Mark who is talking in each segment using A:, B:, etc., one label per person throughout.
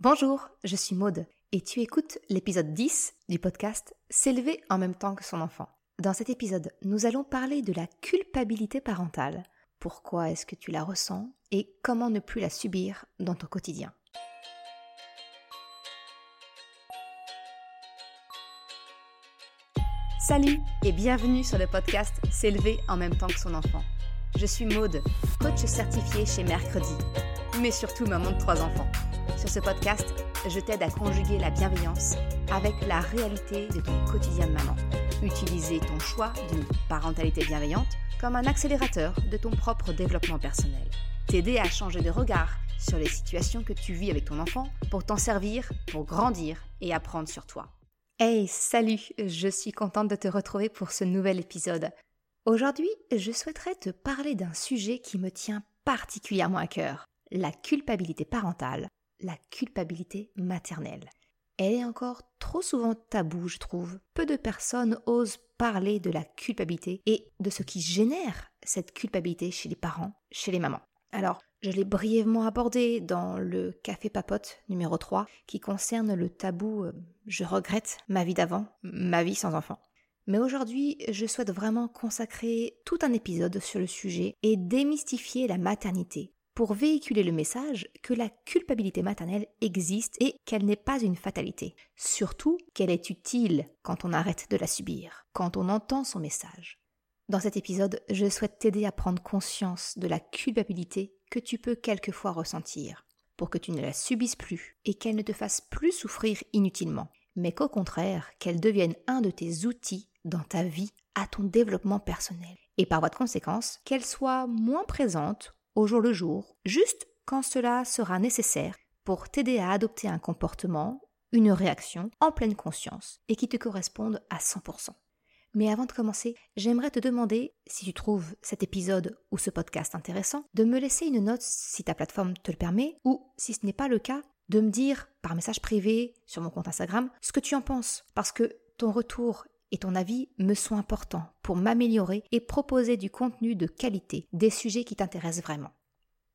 A: Bonjour, je suis Maude et tu écoutes l'épisode 10 du podcast S'élever en même temps que son enfant. Dans cet épisode, nous allons parler de la culpabilité parentale. Pourquoi est-ce que tu la ressens et comment ne plus la subir dans ton quotidien? Salut et bienvenue sur le podcast S'élever en même temps que son enfant. Je suis Maude, coach certifié chez Mercredi, mais surtout maman de trois enfants. Ce podcast, je t'aide à conjuguer la bienveillance avec la réalité de ton quotidien de maman. Utiliser ton choix d'une parentalité bienveillante comme un accélérateur de ton propre développement personnel. T'aider à changer de regard sur les situations que tu vis avec ton enfant pour t'en servir, pour grandir et apprendre sur toi. Hey, salut, je suis contente de te retrouver pour ce nouvel épisode. Aujourd'hui, je souhaiterais te parler d'un sujet qui me tient particulièrement à cœur, la culpabilité parentale la culpabilité maternelle. Elle est encore trop souvent taboue, je trouve. Peu de personnes osent parler de la culpabilité et de ce qui génère cette culpabilité chez les parents, chez les mamans. Alors, je l'ai brièvement abordé dans le Café Papote numéro 3 qui concerne le tabou euh, Je regrette ma vie d'avant, ma vie sans enfant. Mais aujourd'hui, je souhaite vraiment consacrer tout un épisode sur le sujet et démystifier la maternité, pour véhiculer le message que la culpabilité maternelle existe et qu'elle n'est pas une fatalité. Surtout qu'elle est utile quand on arrête de la subir, quand on entend son message. Dans cet épisode, je souhaite t'aider à prendre conscience de la culpabilité que tu peux quelquefois ressentir, pour que tu ne la subisses plus et qu'elle ne te fasse plus souffrir inutilement, mais qu'au contraire, qu'elle devienne un de tes outils dans ta vie à ton développement personnel. Et par voie de conséquence, qu'elle soit moins présente au jour le jour, juste quand cela sera nécessaire pour t'aider à adopter un comportement, une réaction en pleine conscience et qui te corresponde à 100%. Mais avant de commencer, j'aimerais te demander, si tu trouves cet épisode ou ce podcast intéressant, de me laisser une note si ta plateforme te le permet, ou si ce n'est pas le cas, de me dire par message privé sur mon compte Instagram ce que tu en penses, parce que ton retour et ton avis me sont importants pour m'améliorer et proposer du contenu de qualité, des sujets qui t'intéressent vraiment.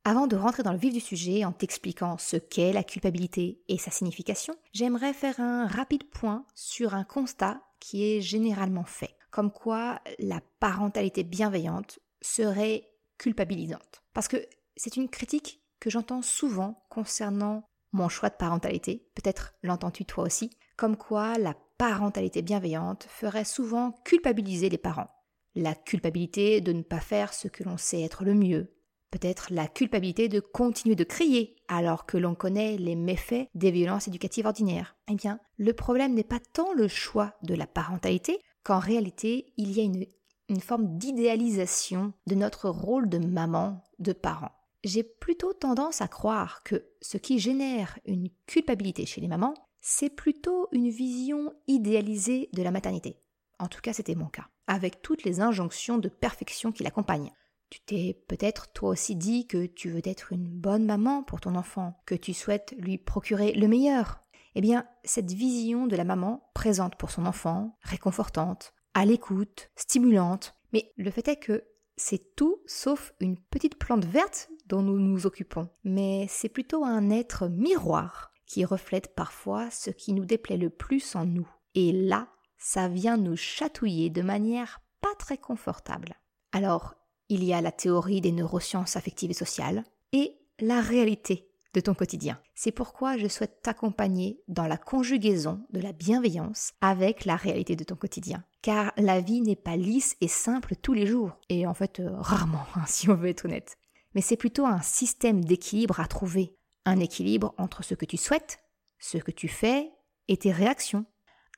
A: Avant de rentrer dans le vif du sujet en t'expliquant ce qu'est la culpabilité et sa signification, j'aimerais faire un rapide point sur un constat qui est généralement fait, comme quoi la parentalité bienveillante serait culpabilisante. Parce que c'est une critique que j'entends souvent concernant mon choix de parentalité, peut-être l'entends-tu toi aussi, comme quoi la parentalité bienveillante ferait souvent culpabiliser les parents. La culpabilité de ne pas faire ce que l'on sait être le mieux. Peut-être la culpabilité de continuer de crier alors que l'on connaît les méfaits des violences éducatives ordinaires. Eh bien, le problème n'est pas tant le choix de la parentalité qu'en réalité, il y a une, une forme d'idéalisation de notre rôle de maman, de parent. J'ai plutôt tendance à croire que ce qui génère une culpabilité chez les mamans, c'est plutôt une vision idéalisée de la maternité. En tout cas, c'était mon cas, avec toutes les injonctions de perfection qui l'accompagnent. Tu t'es peut-être toi aussi dit que tu veux être une bonne maman pour ton enfant, que tu souhaites lui procurer le meilleur. Eh bien, cette vision de la maman présente pour son enfant, réconfortante, à l'écoute, stimulante, mais le fait est que c'est tout sauf une petite plante verte dont nous nous occupons, mais c'est plutôt un être miroir qui reflète parfois ce qui nous déplaît le plus en nous. Et là, ça vient nous chatouiller de manière pas très confortable. Alors, il y a la théorie des neurosciences affectives et sociales et la réalité de ton quotidien. C'est pourquoi je souhaite t'accompagner dans la conjugaison de la bienveillance avec la réalité de ton quotidien. Car la vie n'est pas lisse et simple tous les jours, et en fait euh, rarement, hein, si on veut être honnête. Mais c'est plutôt un système d'équilibre à trouver, un équilibre entre ce que tu souhaites, ce que tu fais et tes réactions.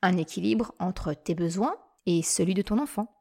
A: Un équilibre entre tes besoins et celui de ton enfant.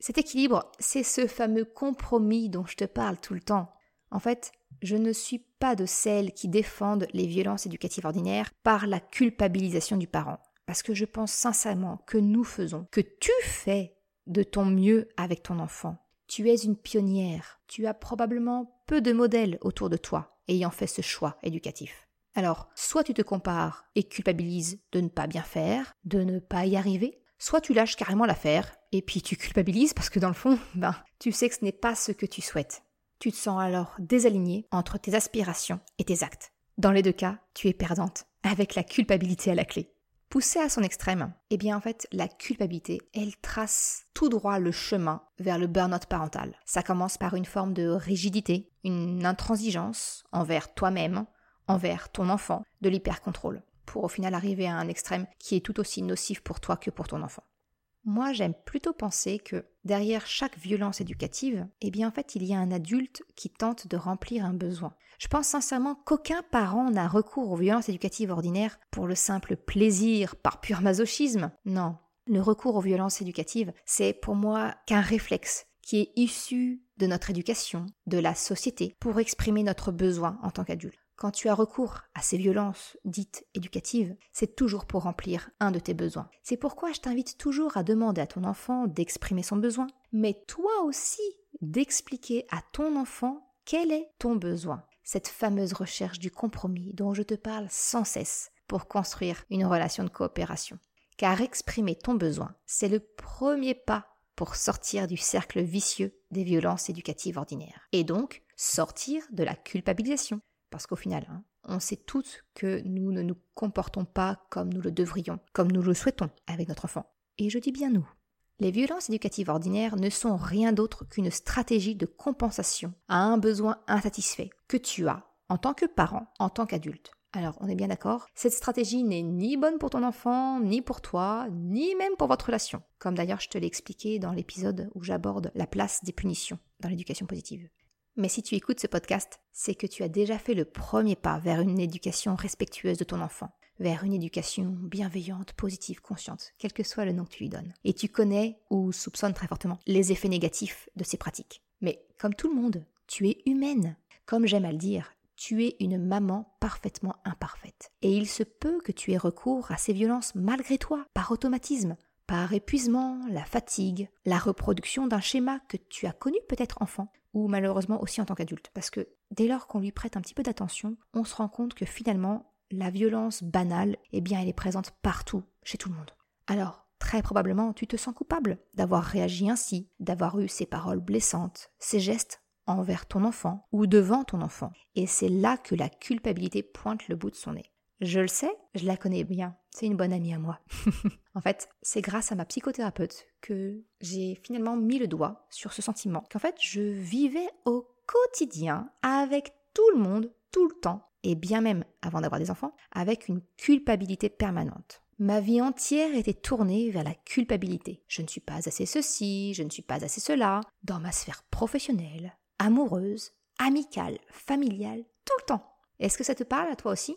A: Cet équilibre, c'est ce fameux compromis dont je te parle tout le temps. En fait, je ne suis pas de celles qui défendent les violences éducatives ordinaires par la culpabilisation du parent. Parce que je pense sincèrement que nous faisons, que tu fais de ton mieux avec ton enfant. Tu es une pionnière. Tu as probablement peu de modèles autour de toi ayant fait ce choix éducatif. Alors, soit tu te compares et culpabilises de ne pas bien faire, de ne pas y arriver, soit tu lâches carrément l'affaire et puis tu culpabilises parce que dans le fond, ben, tu sais que ce n'est pas ce que tu souhaites. Tu te sens alors désaligné entre tes aspirations et tes actes. Dans les deux cas, tu es perdante, avec la culpabilité à la clé. Poussée à son extrême, eh bien en fait, la culpabilité, elle trace tout droit le chemin vers le burn-out parental. Ça commence par une forme de rigidité, une intransigeance envers toi-même, envers ton enfant, de l'hypercontrôle, pour au final arriver à un extrême qui est tout aussi nocif pour toi que pour ton enfant. Moi, j'aime plutôt penser que derrière chaque violence éducative, eh bien en fait, il y a un adulte qui tente de remplir un besoin. Je pense sincèrement qu'aucun parent n'a recours aux violences éducatives ordinaires pour le simple plaisir, par pur masochisme. Non, le recours aux violences éducatives, c'est pour moi qu'un réflexe qui est issu de notre éducation, de la société, pour exprimer notre besoin en tant qu'adulte. Quand tu as recours à ces violences dites éducatives, c'est toujours pour remplir un de tes besoins. C'est pourquoi je t'invite toujours à demander à ton enfant d'exprimer son besoin, mais toi aussi d'expliquer à ton enfant quel est ton besoin. Cette fameuse recherche du compromis dont je te parle sans cesse pour construire une relation de coopération. Car exprimer ton besoin, c'est le premier pas pour sortir du cercle vicieux des violences éducatives ordinaires. Et donc, sortir de la culpabilisation. Parce qu'au final, hein, on sait toutes que nous ne nous comportons pas comme nous le devrions, comme nous le souhaitons avec notre enfant. Et je dis bien nous. Les violences éducatives ordinaires ne sont rien d'autre qu'une stratégie de compensation à un besoin insatisfait que tu as en tant que parent, en tant qu'adulte. Alors, on est bien d'accord, cette stratégie n'est ni bonne pour ton enfant, ni pour toi, ni même pour votre relation, comme d'ailleurs je te l'ai expliqué dans l'épisode où j'aborde la place des punitions dans l'éducation positive. Mais si tu écoutes ce podcast, c'est que tu as déjà fait le premier pas vers une éducation respectueuse de ton enfant, vers une éducation bienveillante, positive, consciente, quel que soit le nom que tu lui donnes. Et tu connais ou soupçonnes très fortement les effets négatifs de ces pratiques. Mais comme tout le monde, tu es humaine. Comme j'aime à le dire, tu es une maman parfaitement imparfaite. Et il se peut que tu aies recours à ces violences malgré toi, par automatisme, par épuisement, la fatigue, la reproduction d'un schéma que tu as connu peut-être enfant, ou malheureusement aussi en tant qu'adulte. Parce que dès lors qu'on lui prête un petit peu d'attention, on se rend compte que finalement, la violence banale, eh bien, elle est présente partout, chez tout le monde. Alors, très probablement, tu te sens coupable d'avoir réagi ainsi, d'avoir eu ces paroles blessantes, ces gestes envers ton enfant ou devant ton enfant. Et c'est là que la culpabilité pointe le bout de son nez. Je le sais, je la connais bien. C'est une bonne amie à moi. en fait, c'est grâce à ma psychothérapeute que j'ai finalement mis le doigt sur ce sentiment qu'en fait, je vivais au quotidien avec tout le monde, tout le temps, et bien même avant d'avoir des enfants, avec une culpabilité permanente. Ma vie entière était tournée vers la culpabilité. Je ne suis pas assez ceci, je ne suis pas assez cela, dans ma sphère professionnelle, amoureuse, amicale, familiale, tout le temps. Est-ce que ça te parle à toi aussi?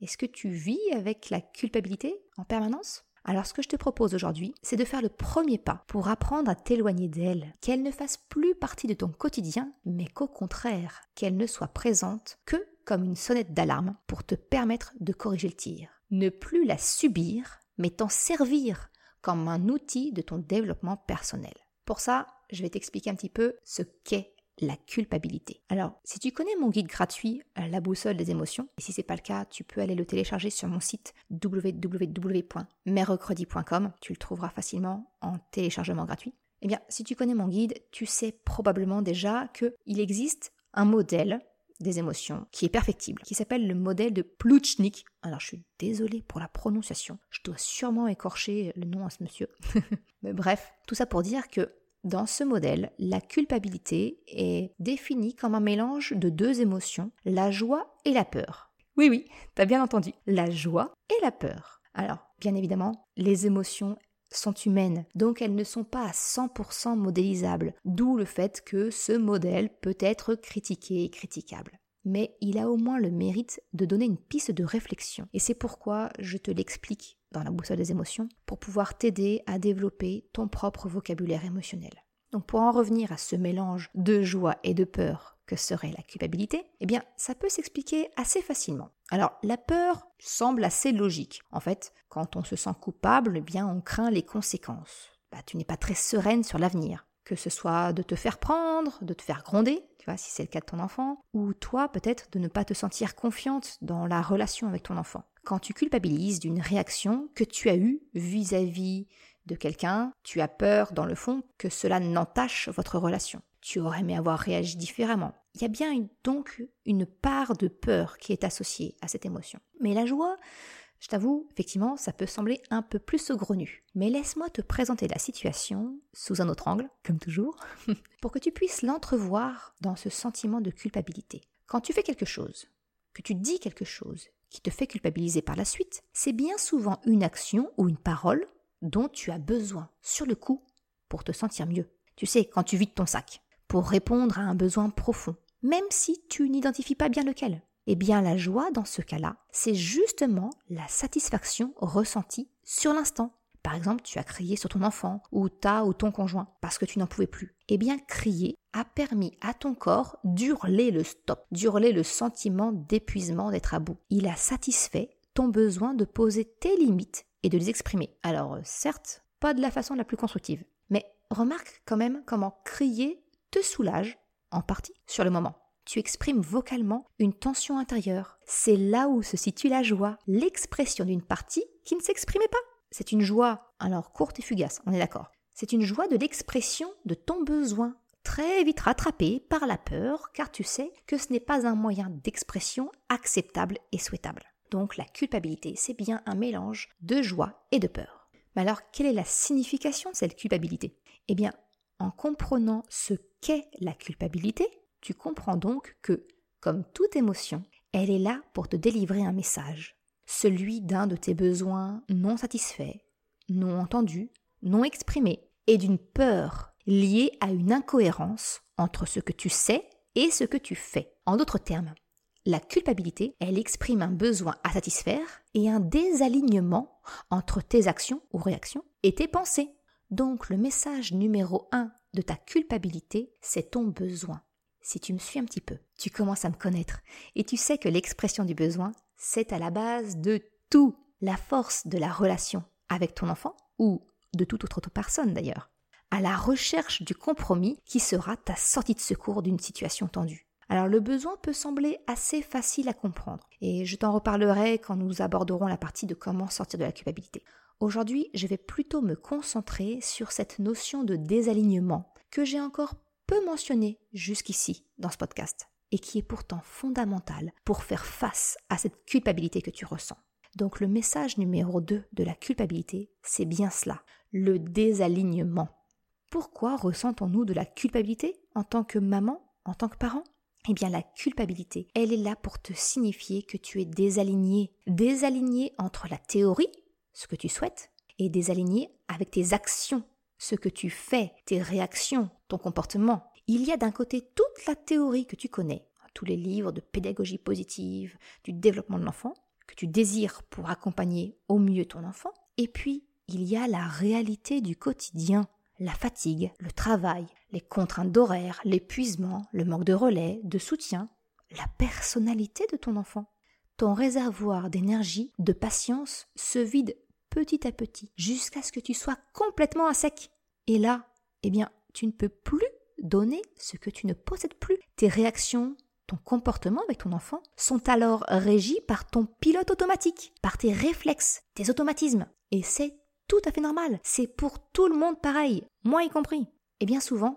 A: Est-ce que tu vis avec la culpabilité en permanence? Alors ce que je te propose aujourd'hui, c'est de faire le premier pas pour apprendre à t'éloigner d'elle, qu'elle ne fasse plus partie de ton quotidien, mais qu'au contraire, qu'elle ne soit présente que comme une sonnette d'alarme pour te permettre de corriger le tir. Ne plus la subir, mais t'en servir comme un outil de ton développement personnel. Pour ça, je vais t'expliquer un petit peu ce qu'est la culpabilité. Alors, si tu connais mon guide gratuit, euh, La boussole des émotions, et si c'est pas le cas, tu peux aller le télécharger sur mon site www.merrecredi.com, tu le trouveras facilement en téléchargement gratuit. Eh bien, si tu connais mon guide, tu sais probablement déjà qu'il existe un modèle des émotions qui est perfectible, qui s'appelle le modèle de Plutchnik. Alors je suis désolée pour la prononciation, je dois sûrement écorcher le nom à ce monsieur. Mais bref, tout ça pour dire que dans ce modèle, la culpabilité est définie comme un mélange de deux émotions, la joie et la peur. Oui, oui, t'as bien entendu, la joie et la peur. Alors, bien évidemment, les émotions sont humaines, donc elles ne sont pas à 100% modélisables, d'où le fait que ce modèle peut être critiqué et critiquable mais il a au moins le mérite de donner une piste de réflexion. Et c'est pourquoi je te l'explique dans la boussole des émotions, pour pouvoir t'aider à développer ton propre vocabulaire émotionnel. Donc pour en revenir à ce mélange de joie et de peur que serait la culpabilité, eh bien ça peut s'expliquer assez facilement. Alors la peur semble assez logique. En fait, quand on se sent coupable, eh bien on craint les conséquences. Bah, tu n'es pas très sereine sur l'avenir que ce soit de te faire prendre, de te faire gronder, tu vois, si c'est le cas de ton enfant, ou toi peut-être de ne pas te sentir confiante dans la relation avec ton enfant. Quand tu culpabilises d'une réaction que tu as eue vis-à-vis de quelqu'un, tu as peur dans le fond que cela n'entache votre relation. Tu aurais aimé avoir réagi différemment. il y a bien donc une part de peur qui est associée à cette émotion. Mais la joie, je t'avoue, effectivement, ça peut sembler un peu plus saugrenu. Mais laisse-moi te présenter la situation sous un autre angle, comme toujours, pour que tu puisses l'entrevoir dans ce sentiment de culpabilité. Quand tu fais quelque chose, que tu dis quelque chose qui te fait culpabiliser par la suite, c'est bien souvent une action ou une parole dont tu as besoin sur le coup pour te sentir mieux. Tu sais, quand tu vides ton sac, pour répondre à un besoin profond, même si tu n'identifies pas bien lequel. Eh bien, la joie, dans ce cas-là, c'est justement la satisfaction ressentie sur l'instant. Par exemple, tu as crié sur ton enfant, ou ta ou ton conjoint, parce que tu n'en pouvais plus. Eh bien, crier a permis à ton corps d'hurler le stop, d'hurler le sentiment d'épuisement d'être à bout. Il a satisfait ton besoin de poser tes limites et de les exprimer. Alors, euh, certes, pas de la façon la plus constructive, mais remarque quand même comment crier te soulage en partie sur le moment. Tu exprimes vocalement une tension intérieure. C'est là où se situe la joie, l'expression d'une partie qui ne s'exprimait pas. C'est une joie, alors courte et fugace, on est d'accord. C'est une joie de l'expression de ton besoin, très vite rattrapé par la peur, car tu sais que ce n'est pas un moyen d'expression acceptable et souhaitable. Donc la culpabilité, c'est bien un mélange de joie et de peur. Mais alors, quelle est la signification de cette culpabilité? Eh bien, en comprenant ce qu'est la culpabilité, tu comprends donc que, comme toute émotion, elle est là pour te délivrer un message, celui d'un de tes besoins non satisfaits, non entendus, non exprimés, et d'une peur liée à une incohérence entre ce que tu sais et ce que tu fais. En d'autres termes, la culpabilité, elle exprime un besoin à satisfaire et un désalignement entre tes actions ou réactions et tes pensées. Donc le message numéro un de ta culpabilité, c'est ton besoin. Si tu me suis un petit peu, tu commences à me connaître et tu sais que l'expression du besoin, c'est à la base de tout. La force de la relation avec ton enfant ou de toute autre personne d'ailleurs, à la recherche du compromis qui sera ta sortie de secours d'une situation tendue. Alors le besoin peut sembler assez facile à comprendre et je t'en reparlerai quand nous aborderons la partie de comment sortir de la culpabilité. Aujourd'hui, je vais plutôt me concentrer sur cette notion de désalignement que j'ai encore peu mentionnée jusqu'ici dans ce podcast et qui est pourtant fondamentale pour faire face à cette culpabilité que tu ressens. Donc le message numéro 2 de la culpabilité, c'est bien cela, le désalignement. Pourquoi ressentons-nous de la culpabilité en tant que maman, en tant que parent? Eh bien, la culpabilité, elle est là pour te signifier que tu es désaligné. Désaligné entre la théorie, ce que tu souhaites, et désaligné avec tes actions, ce que tu fais, tes réactions, ton comportement. Il y a d'un côté toute la théorie que tu connais, tous les livres de pédagogie positive, du développement de l'enfant, que tu désires pour accompagner au mieux ton enfant, et puis il y a la réalité du quotidien, la fatigue, le travail, les contraintes d'horaire, l'épuisement, le manque de relais, de soutien, la personnalité de ton enfant. Ton réservoir d'énergie, de patience se vide petit à petit, jusqu'à ce que tu sois complètement à sec. Et là, eh bien, tu ne peux plus donner ce que tu ne possèdes plus. Tes réactions, ton comportement avec ton enfant sont alors régis par ton pilote automatique, par tes réflexes, tes automatismes. Et c'est tout à fait normal. C'est pour tout le monde pareil, moi y compris. Et bien souvent,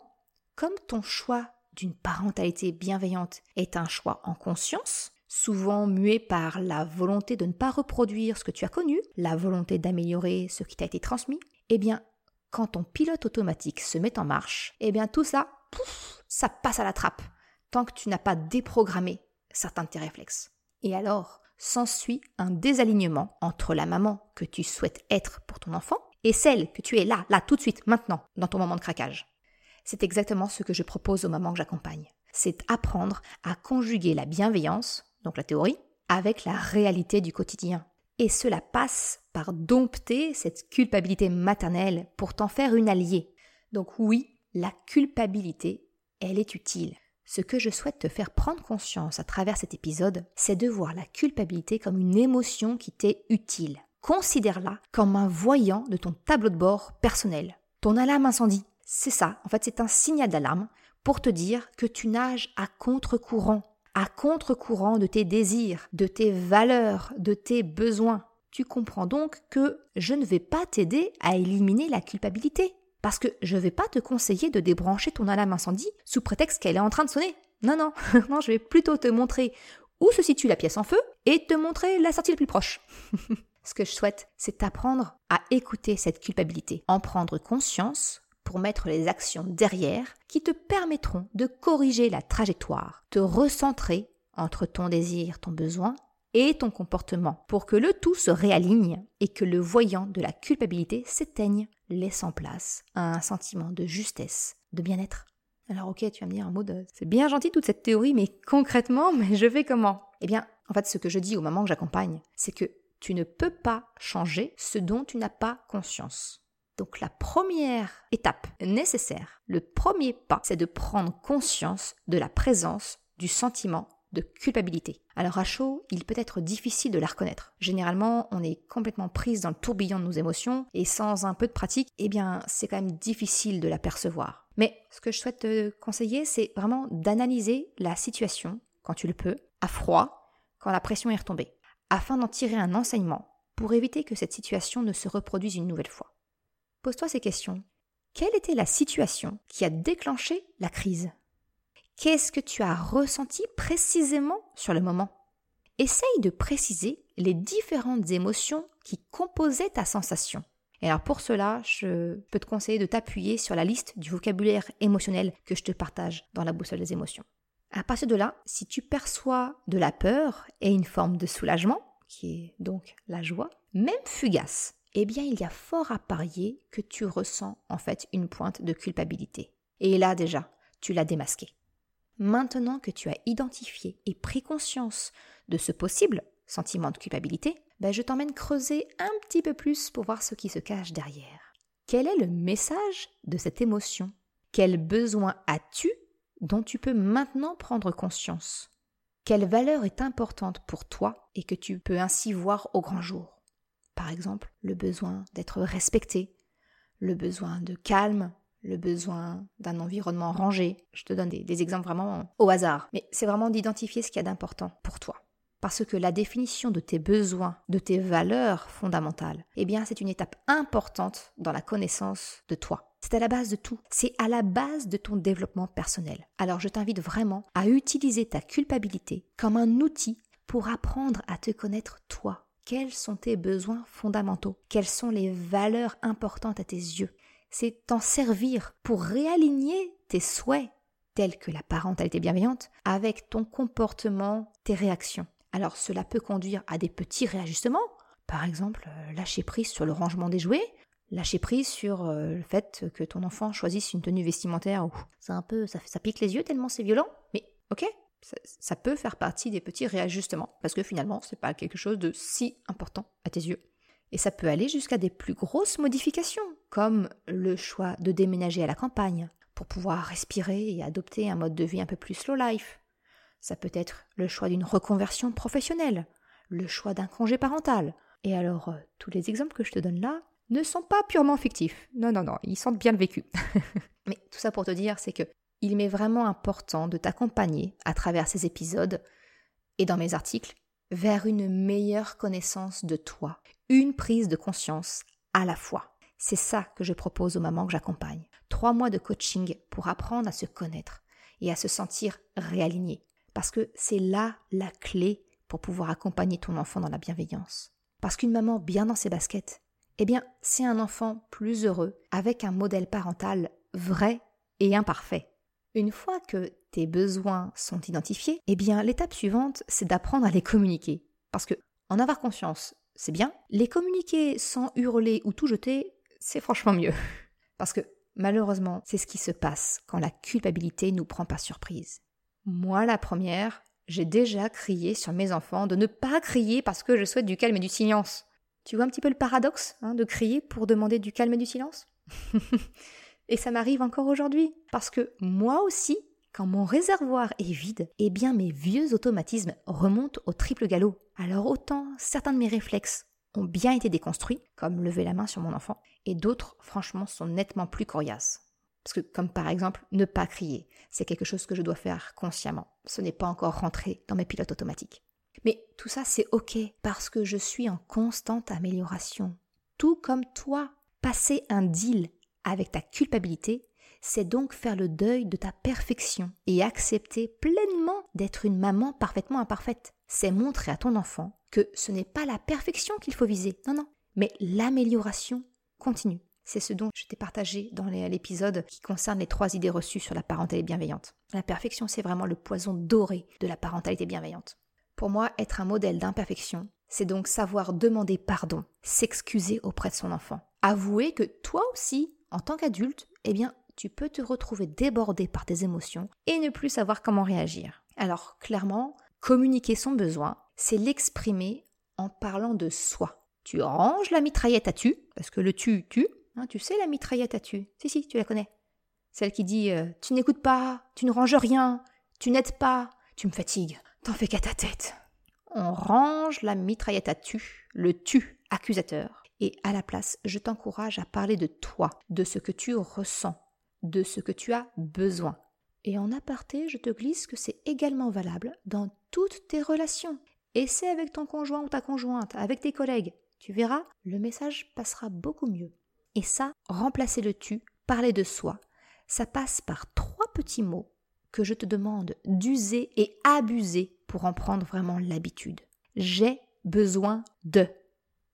A: comme ton choix d'une parentalité bienveillante est un choix en conscience, souvent muet par la volonté de ne pas reproduire ce que tu as connu, la volonté d'améliorer ce qui t'a été transmis, eh bien, quand ton pilote automatique se met en marche, eh bien tout ça, pouf, ça passe à la trappe, tant que tu n'as pas déprogrammé certains de tes réflexes. Et alors, s'ensuit un désalignement entre la maman que tu souhaites être pour ton enfant et celle que tu es là, là, tout de suite, maintenant, dans ton moment de craquage. C'est exactement ce que je propose aux mamans que j'accompagne. C'est apprendre à conjuguer la bienveillance, donc la théorie, avec la réalité du quotidien. Et cela passe par dompter cette culpabilité maternelle pour t'en faire une alliée. Donc oui, la culpabilité, elle est utile. Ce que je souhaite te faire prendre conscience à travers cet épisode, c'est de voir la culpabilité comme une émotion qui t'est utile. Considère-la comme un voyant de ton tableau de bord personnel. Ton alarme incendie, c'est ça, en fait c'est un signal d'alarme pour te dire que tu nages à contre-courant à contre-courant de tes désirs, de tes valeurs, de tes besoins. Tu comprends donc que je ne vais pas t'aider à éliminer la culpabilité. Parce que je ne vais pas te conseiller de débrancher ton alarme incendie sous prétexte qu'elle est en train de sonner. Non, non, non, je vais plutôt te montrer où se situe la pièce en feu et te montrer la sortie la plus proche. Ce que je souhaite, c'est apprendre à écouter cette culpabilité, en prendre conscience mettre les actions derrière qui te permettront de corriger la trajectoire, te recentrer entre ton désir, ton besoin et ton comportement pour que le tout se réaligne et que le voyant de la culpabilité s'éteigne, laissant place à un sentiment de justesse, de bien-être. Alors ok, tu vas me dire un mot de... C'est bien gentil toute cette théorie, mais concrètement, je fais comment? Eh bien, en fait, ce que je dis aux mamans que j'accompagne, c'est que tu ne peux pas changer ce dont tu n'as pas conscience. Donc la première étape nécessaire, le premier pas, c'est de prendre conscience de la présence du sentiment de culpabilité. Alors à chaud, il peut être difficile de la reconnaître. Généralement, on est complètement prise dans le tourbillon de nos émotions et sans un peu de pratique, eh bien, c'est quand même difficile de la percevoir. Mais ce que je souhaite te conseiller, c'est vraiment d'analyser la situation, quand tu le peux, à froid, quand la pression est retombée, afin d'en tirer un enseignement pour éviter que cette situation ne se reproduise une nouvelle fois. Pose-toi ces questions. Quelle était la situation qui a déclenché la crise? Qu'est-ce que tu as ressenti précisément sur le moment? Essaye de préciser les différentes émotions qui composaient ta sensation. Et alors pour cela, je peux te conseiller de t'appuyer sur la liste du vocabulaire émotionnel que je te partage dans la boussole des émotions. À partir de là, si tu perçois de la peur et une forme de soulagement, qui est donc la joie, même fugace, eh bien il y a fort à parier que tu ressens en fait une pointe de culpabilité. Et là déjà, tu l'as démasqué. Maintenant que tu as identifié et pris conscience de ce possible sentiment de culpabilité, ben je t'emmène creuser un petit peu plus pour voir ce qui se cache derrière. Quel est le message de cette émotion? Quel besoin as-tu dont tu peux maintenant prendre conscience? Quelle valeur est importante pour toi et que tu peux ainsi voir au grand jour? Par exemple, le besoin d'être respecté, le besoin de calme, le besoin d'un environnement rangé. Je te donne des, exemples vraiment au hasard. Mais c'est vraiment d'identifier ce qu'il y a d'important pour toi. Parce que la définition de tes besoins, de tes valeurs fondamentales, eh bien, c'est une étape importante dans la connaissance de toi. C'est à la base de tout. C'est à la base de ton développement personnel. Alors, je t'invite vraiment à utiliser ta culpabilité comme un outil pour apprendre à te connaître toi. Quels sont tes besoins fondamentaux? Quelles sont les valeurs importantes à tes yeux? C'est t'en servir pour réaligner tes souhaits, tels que la parentalité bienveillante, avec ton comportement, tes réactions. Alors cela peut conduire à des petits réajustements, par exemple euh, lâcher prise sur le rangement des jouets, lâcher prise sur euh, le fait que ton enfant choisisse une tenue vestimentaire, c'est un peu, ça, ça pique les yeux tellement c'est violent, mais ok, ça, peut faire partie des petits réajustements, parce que finalement c'est pas quelque chose de si important à tes yeux. Et ça peut aller jusqu'à des plus grosses modifications, comme le choix de déménager à la campagne pour pouvoir respirer et adopter un mode de vie un peu plus slow life. Ça peut être le choix d'une reconversion professionnelle, le choix d'un congé parental. Et alors, euh, tous les exemples que je te donne là ne sont pas purement fictifs. Non, non, non, ils sentent bien le vécu. Mais tout ça pour te dire, c'est que il m'est vraiment important de t'accompagner à travers ces épisodes et dans mes articles vers une meilleure connaissance de toi, une prise de conscience à la fois. C'est ça que je propose aux mamans que j'accompagne. Trois mois de coaching pour apprendre à se connaître et à se sentir réaligné. Parce que c'est là la clé pour pouvoir accompagner ton enfant dans la bienveillance. Parce qu'une maman bien dans ses baskets, eh bien, c'est un enfant plus heureux avec un modèle parental vrai et imparfait. Une fois que tes besoins sont identifiés, eh bien, l'étape suivante, c'est d'apprendre à les communiquer. Parce que en avoir conscience, c'est bien. Les communiquer sans hurler ou tout jeter, c'est franchement mieux. Parce que malheureusement, c'est ce qui se passe quand la culpabilité nous prend par surprise. Moi, la première, j'ai déjà crié sur mes enfants de ne pas crier parce que je souhaite du calme et du silence. Tu vois un petit peu le paradoxe hein, de crier pour demander du calme et du silence? Et ça m'arrive encore aujourd'hui. Parce que moi aussi, quand mon réservoir est vide, eh bien mes vieux automatismes remontent au triple galop. Alors autant certains de mes réflexes ont bien été déconstruits, comme lever la main sur mon enfant, et d'autres, franchement, sont nettement plus coriaces. Parce que, comme par exemple, ne pas crier, c'est quelque chose que je dois faire consciemment. Ce n'est pas encore rentré dans mes pilotes automatiques. Mais tout ça, c'est ok, parce que je suis en constante amélioration. Tout comme toi, passer un deal avec ta culpabilité, c'est donc faire le deuil de ta perfection et accepter pleinement d'être une maman parfaitement imparfaite. C'est montrer à ton enfant que ce n'est pas la perfection qu'il faut viser, non, non, mais l'amélioration continue. C'est ce dont je t'ai partagé dans l'épisode qui concerne les trois idées reçues sur la parentalité bienveillante. La perfection, c'est vraiment le poison doré de la parentalité bienveillante. Pour moi, être un modèle d'imperfection, c'est donc savoir demander pardon, s'excuser auprès de son enfant. Avouer que toi aussi, en tant qu'adulte, eh bien, tu peux te retrouver débordé par tes émotions et ne plus savoir comment réagir. Alors, clairement, communiquer son besoin, c'est l'exprimer en parlant de soi. Tu ranges la mitraillette à tu, parce que le tu, tu, hein, tu sais la mitraillette à tu. Si, si, tu la connais. Celle qui dit euh, Tu n'écoutes pas, tu ne ranges rien, tu n'aides pas, tu me fatigues, t'en fais qu'à ta tête. On range la mitraillette à tu, le tu accusateur, et à la place, je t'encourage à parler de toi, de ce que tu ressens, de ce que tu as besoin. Et en aparté, je te glisse que c'est également valable dans toutes tes relations. Essaie avec ton conjoint ou ta conjointe, avec tes collègues. Tu verras, le message passera beaucoup mieux. Et ça, remplacer le tu, parler de soi, ça passe par trois petits mots que je te demande d'user et abuser pour en prendre vraiment l'habitude. J'ai besoin de.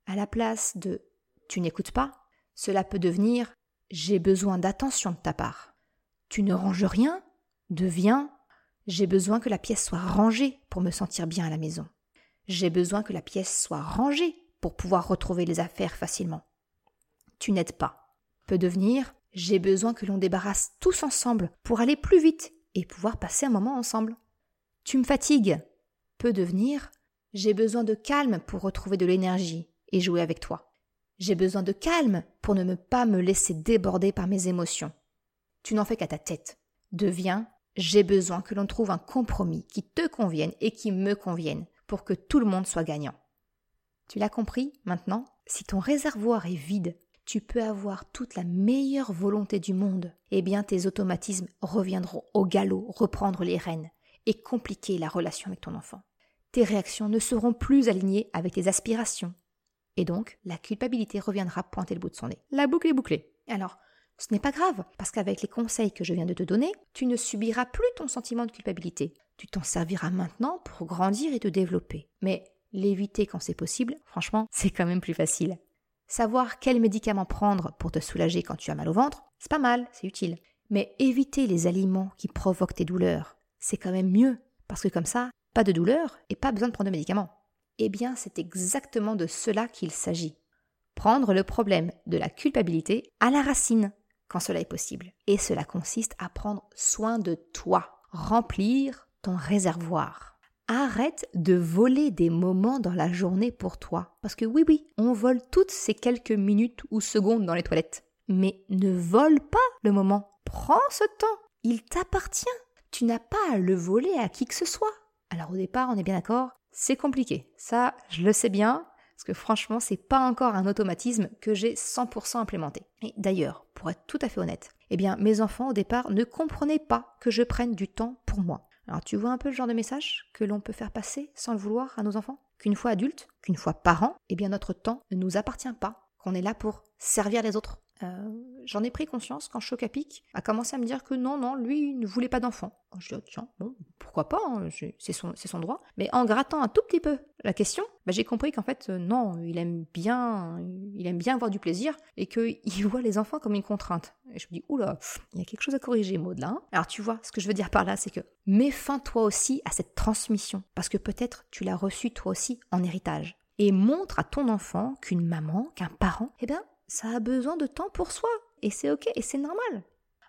A: À la place de tu n'écoutes pas, cela peut devenir j'ai besoin d'attention de ta part. Tu ne ranges rien devient j'ai besoin que la pièce soit rangée pour me sentir bien à la maison. J'ai besoin que la pièce soit rangée pour pouvoir retrouver les affaires facilement. Tu n'aides pas. Peut devenir j'ai besoin que l'on débarrasse tous ensemble pour aller plus vite et pouvoir passer un moment ensemble. Tu me fatigues. Peut devenir j'ai besoin de calme pour retrouver de l'énergie et jouer avec toi. J'ai besoin de calme pour ne pas me laisser déborder par mes émotions. Tu n'en fais qu'à ta tête. Deviens j'ai besoin que l'on trouve un compromis qui te convienne et qui me convienne pour que tout le monde soit gagnant. Tu l'as compris maintenant Si ton réservoir est vide, tu peux avoir toute la meilleure volonté du monde. Eh bien, tes automatismes reviendront au galop, reprendre les rênes et compliquer la relation avec ton enfant. Tes réactions ne seront plus alignées avec tes aspirations. Et donc, la culpabilité reviendra pointer le bout de son nez. La boucle est bouclée. Alors, ce n'est pas grave, parce qu'avec les conseils que je viens de te donner, tu ne subiras plus ton sentiment de culpabilité. Tu t'en serviras maintenant pour grandir et te développer. Mais l'éviter quand c'est possible, franchement, c'est quand même plus facile. Savoir quel médicament prendre pour te soulager quand tu as mal au ventre, c'est pas mal, c'est utile. Mais éviter les aliments qui provoquent tes douleurs, c'est quand même mieux, parce que comme ça, pas de douleur et pas besoin de prendre de médicaments. Eh bien, c'est exactement de cela qu'il s'agit. Prendre le problème de la culpabilité à la racine quand cela est possible. Et cela consiste à prendre soin de toi, remplir ton réservoir. Arrête de voler des moments dans la journée pour toi. Parce que oui, oui, on vole toutes ces quelques minutes ou secondes dans les toilettes. Mais ne vole pas le moment. Prends ce temps. Il t'appartient. Tu n'as pas à le voler à qui que ce soit. Alors au départ, on est bien d'accord, c'est compliqué. Ça, je le sais bien. Parce que franchement, c'est pas encore un automatisme que j'ai 100% implémenté. Et d'ailleurs, pour être tout à fait honnête, eh bien, mes enfants au départ ne comprenaient pas que je prenne du temps pour moi. Alors, tu vois un peu le genre de message que l'on peut faire passer sans le vouloir à nos enfants? Qu'une fois adulte, qu'une fois parent, eh bien, notre temps ne nous appartient pas, qu'on est là pour servir les autres. Euh, j'en ai pris conscience quand Chocapic a commencé à me dire que non, non, lui, il ne voulait pas d'enfant. Je dis, tiens, bon, pourquoi pas, hein, c'est son, son, droit. Mais en grattant un tout petit peu la question, bah, j'ai compris qu'en fait, euh, non, il aime bien, il aime bien avoir du plaisir et qu'il voit les enfants comme une contrainte. Et je me dis, oula, il y a quelque chose à corriger, Maud, là. Hein. Alors tu vois, ce que je veux dire par là, c'est que mets fin toi aussi à cette transmission, parce que peut-être tu l'as reçue toi aussi en héritage. Et montre à ton enfant qu'une maman, qu'un parent, eh bien, ça a besoin de temps pour soi. Et c'est ok, et c'est normal.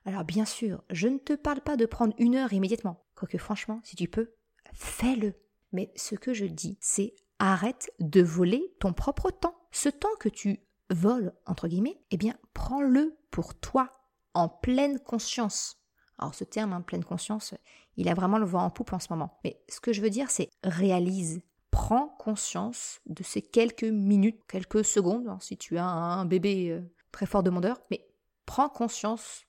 A: Alors bien sûr, je ne te parle pas de prendre une heure immédiatement. Quoique franchement, si tu peux, fais-le. Mais ce que je dis, c'est arrête de voler ton propre temps. Ce temps que tu voles, entre guillemets, eh bien, prends-le pour toi, en pleine conscience. Alors ce terme, hein, pleine conscience, il a vraiment le vent en poupe en ce moment. Mais ce que je veux dire, c'est réalise, prends conscience de ces quelques minutes, quelques secondes, hein, si tu as un bébé euh, très fort demandeur, mais prends conscience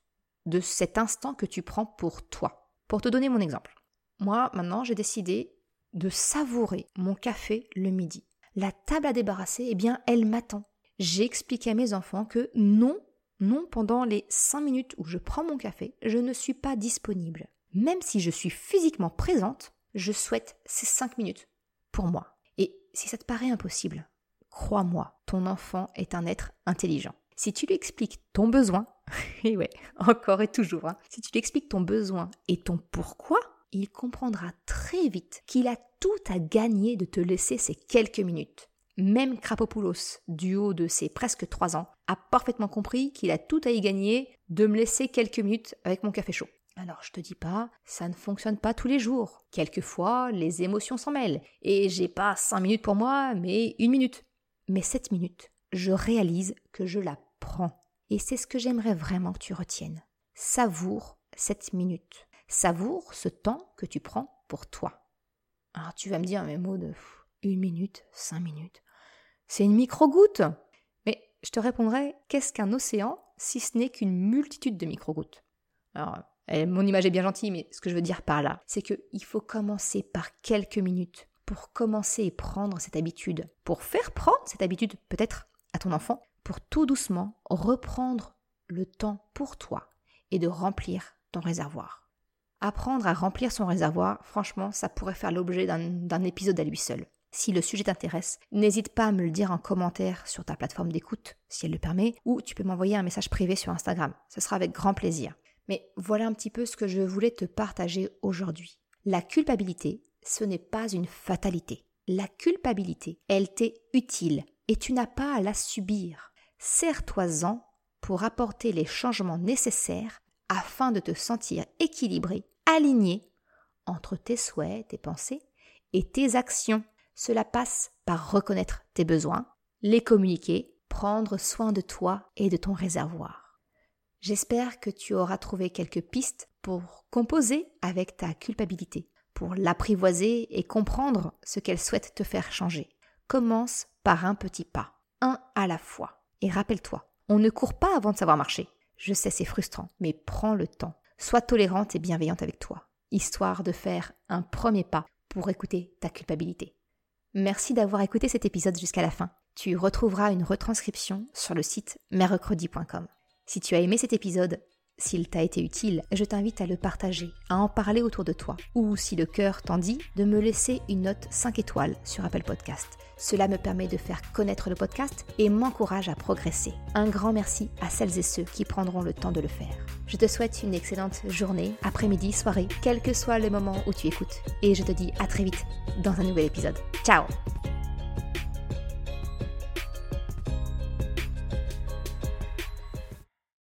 A: de cet instant que tu prends pour toi. Pour te donner mon exemple, moi maintenant j'ai décidé de savourer mon café le midi. La table à débarrasser, eh bien, elle m'attend. J'ai expliqué à mes enfants que non, Non, pendant les 5 minutes où je prends mon café, je ne suis pas disponible. Même si je suis physiquement présente, je souhaite ces 5 minutes pour moi. Et si ça te paraît impossible, crois-moi, ton enfant est un être intelligent. Si tu lui expliques ton besoin, et ouais, encore et toujours, hein, si tu lui expliques ton besoin et ton pourquoi, il comprendra très vite qu'il a tout à gagner de te laisser ces quelques minutes. Même Krapopoulos, du haut de ses presque trois ans, a parfaitement compris qu'il a tout à y gagner de me laisser quelques minutes avec mon café chaud. Alors je te dis pas, ça ne fonctionne pas tous les jours. Quelquefois, les émotions s'en mêlent. Et j'ai pas cinq minutes pour moi, mais une minute. Mais cette minute, je réalise que je la prends. Et c'est ce que j'aimerais vraiment que tu retiennes. Savoure cette minute. Savoure ce temps que tu prends pour toi. Alors tu vas me dire, mais Maud, une minute, cinq minutes. C'est une micro-goutte. Mais je te répondrai, qu'est-ce qu'un océan si ce n'est qu'une multitude de micro-gouttes? Mon image est bien gentille, mais ce que je veux dire par là, c'est qu'il faut commencer par quelques minutes pour commencer et prendre cette habitude, pour faire prendre cette habitude peut-être à ton enfant, pour tout doucement reprendre le temps pour toi et de remplir ton réservoir. Apprendre à remplir son réservoir, franchement, ça pourrait faire l'objet d'un épisode à lui seul. Si le sujet t'intéresse, n'hésite pas à me le dire en commentaire sur ta plateforme d'écoute, si elle le permet, ou tu peux m'envoyer un message privé sur Instagram. Ce sera avec grand plaisir. Mais voilà un petit peu ce que je voulais te partager aujourd'hui. La culpabilité, ce n'est pas une fatalité. La culpabilité, elle t'est utile et tu n'as pas à la subir. Sers-toi-en pour apporter les changements nécessaires afin de te sentir équilibré, aligné entre tes souhaits, tes pensées et tes actions. Cela passe par reconnaître tes besoins, les communiquer, prendre soin de toi et de ton réservoir. J'espère que tu auras trouvé quelques pistes pour composer avec ta culpabilité, pour l'apprivoiser et comprendre ce qu'elle souhaite te faire changer. Commence par un petit pas, un à la fois. Et rappelle-toi, on ne court pas avant de savoir marcher. Je sais, c'est frustrant, mais prends le temps. Sois tolérante et bienveillante avec toi, histoire de faire un premier pas pour écouter ta culpabilité. Merci d'avoir écouté cet épisode jusqu'à la fin. Tu retrouveras une retranscription sur le site mercredi.com. Si tu as aimé cet épisode, s'il t'a été utile, je t'invite à le partager, à en parler autour de toi, ou si le cœur t'en dit, de me laisser une note 5 étoiles sur Apple Podcast. Cela me permet de faire connaître le podcast et m'encourage à progresser. Un grand merci à celles et ceux qui prendront le temps de le faire. Je te souhaite une excellente journée, après-midi, soirée, quel que soit le moment où tu écoutes. Et je te dis à très vite dans un nouvel épisode. Ciao